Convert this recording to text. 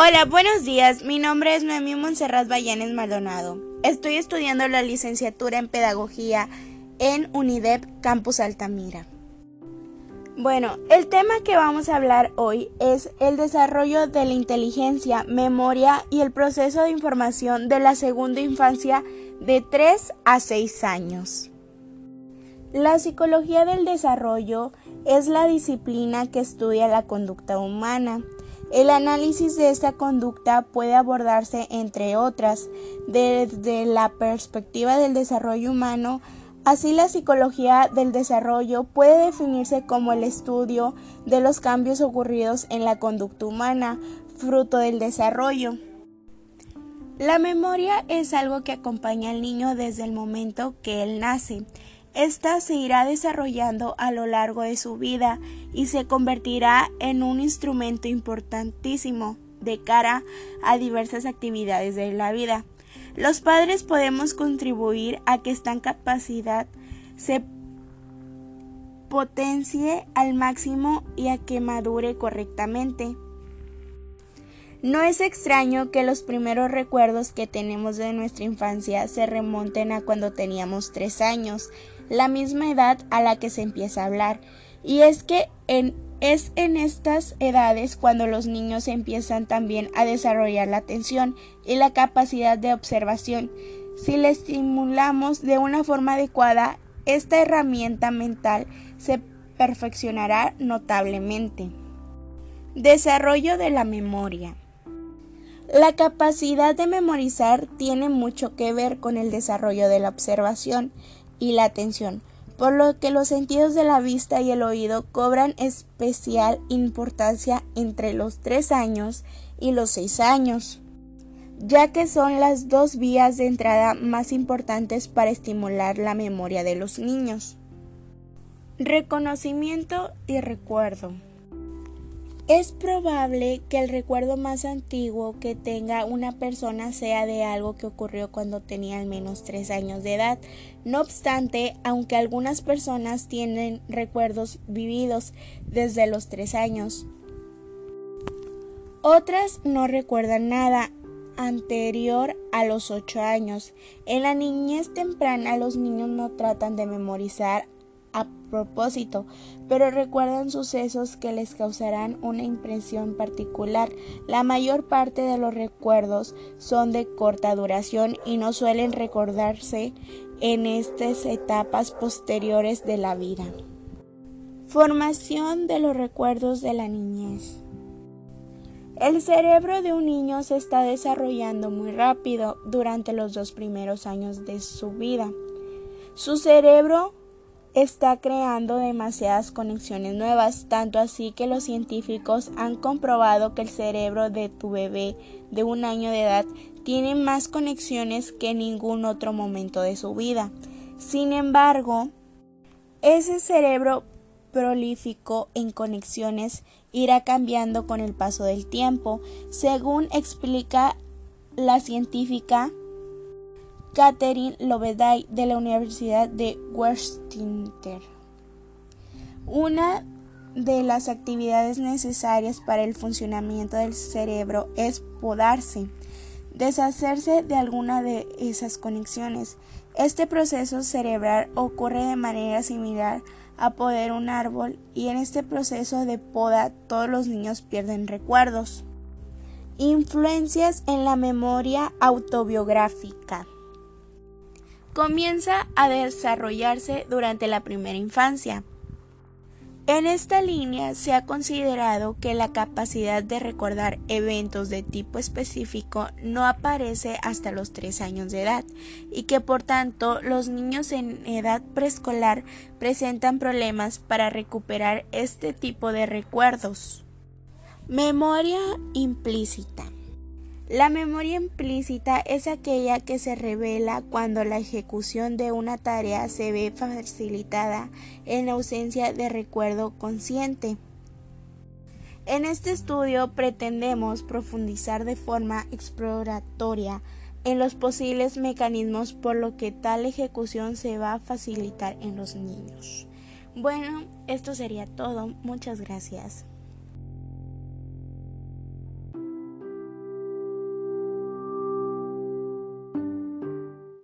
Hola, buenos días. Mi nombre es Noemí Monserrat Bayanes Maldonado. Estoy estudiando la licenciatura en Pedagogía en UNIDEP Campus Altamira. Bueno, el tema que vamos a hablar hoy es el desarrollo de la inteligencia, memoria y el proceso de información de la segunda infancia de 3 a 6 años. La psicología del desarrollo es la disciplina que estudia la conducta humana el análisis de esta conducta puede abordarse, entre otras, desde la perspectiva del desarrollo humano, así la psicología del desarrollo puede definirse como el estudio de los cambios ocurridos en la conducta humana, fruto del desarrollo. La memoria es algo que acompaña al niño desde el momento que él nace. Esta se irá desarrollando a lo largo de su vida y se convertirá en un instrumento importantísimo de cara a diversas actividades de la vida. Los padres podemos contribuir a que esta capacidad se potencie al máximo y a que madure correctamente. No es extraño que los primeros recuerdos que tenemos de nuestra infancia se remonten a cuando teníamos tres años, la misma edad a la que se empieza a hablar. Y es que es en estas edades cuando los niños empiezan también a desarrollar la atención y la capacidad de observación. Si le estimulamos de una forma adecuada, esta herramienta mental se perfeccionará notablemente. Desarrollo de la memoria. La capacidad de memorizar tiene mucho que ver con el desarrollo de la observación y la atención, por lo que los sentidos de la vista y el oído cobran especial importancia entre los 3 años y los 6 años, ya que son las dos vías de entrada más importantes para estimular la memoria de los niños. Reconocimiento y recuerdo. Es probable que el recuerdo más antiguo que tenga una persona sea de algo que ocurrió cuando tenía al menos tres años de edad. No obstante, aunque algunas personas tienen recuerdos vividos desde los tres años, otras no recuerdan nada anterior a los ocho años. En la niñez temprana los niños no tratan de memorizar propósito, pero recuerdan sucesos que les causarán una impresión particular. La mayor parte de los recuerdos son de corta duración y no suelen recordarse en estas etapas posteriores de la vida. Formación de los recuerdos de la niñez. El cerebro de un niño se está desarrollando muy rápido durante los dos primeros años de su vida. Su cerebro está creando demasiadas conexiones nuevas, tanto así que los científicos han comprobado que el cerebro de tu bebé de un año de edad tiene más conexiones que en ningún otro momento de su vida. Sin embargo, ese cerebro prolífico en conexiones irá cambiando con el paso del tiempo, según explica la científica Catherine Loveday de la Universidad de Westminster. Una de las actividades necesarias para el funcionamiento del cerebro es podarse, deshacerse de alguna de esas conexiones. Este proceso cerebral ocurre de manera similar a podar un árbol y en este proceso de poda todos los niños pierden recuerdos. Influencias en la memoria autobiográfica comienza a desarrollarse durante la primera infancia. En esta línea se ha considerado que la capacidad de recordar eventos de tipo específico no aparece hasta los 3 años de edad y que por tanto los niños en edad preescolar presentan problemas para recuperar este tipo de recuerdos. Memoria implícita. La memoria implícita es aquella que se revela cuando la ejecución de una tarea se ve facilitada en ausencia de recuerdo consciente. En este estudio pretendemos profundizar de forma exploratoria en los posibles mecanismos por lo que tal ejecución se va a facilitar en los niños. Bueno, esto sería todo. Muchas gracias.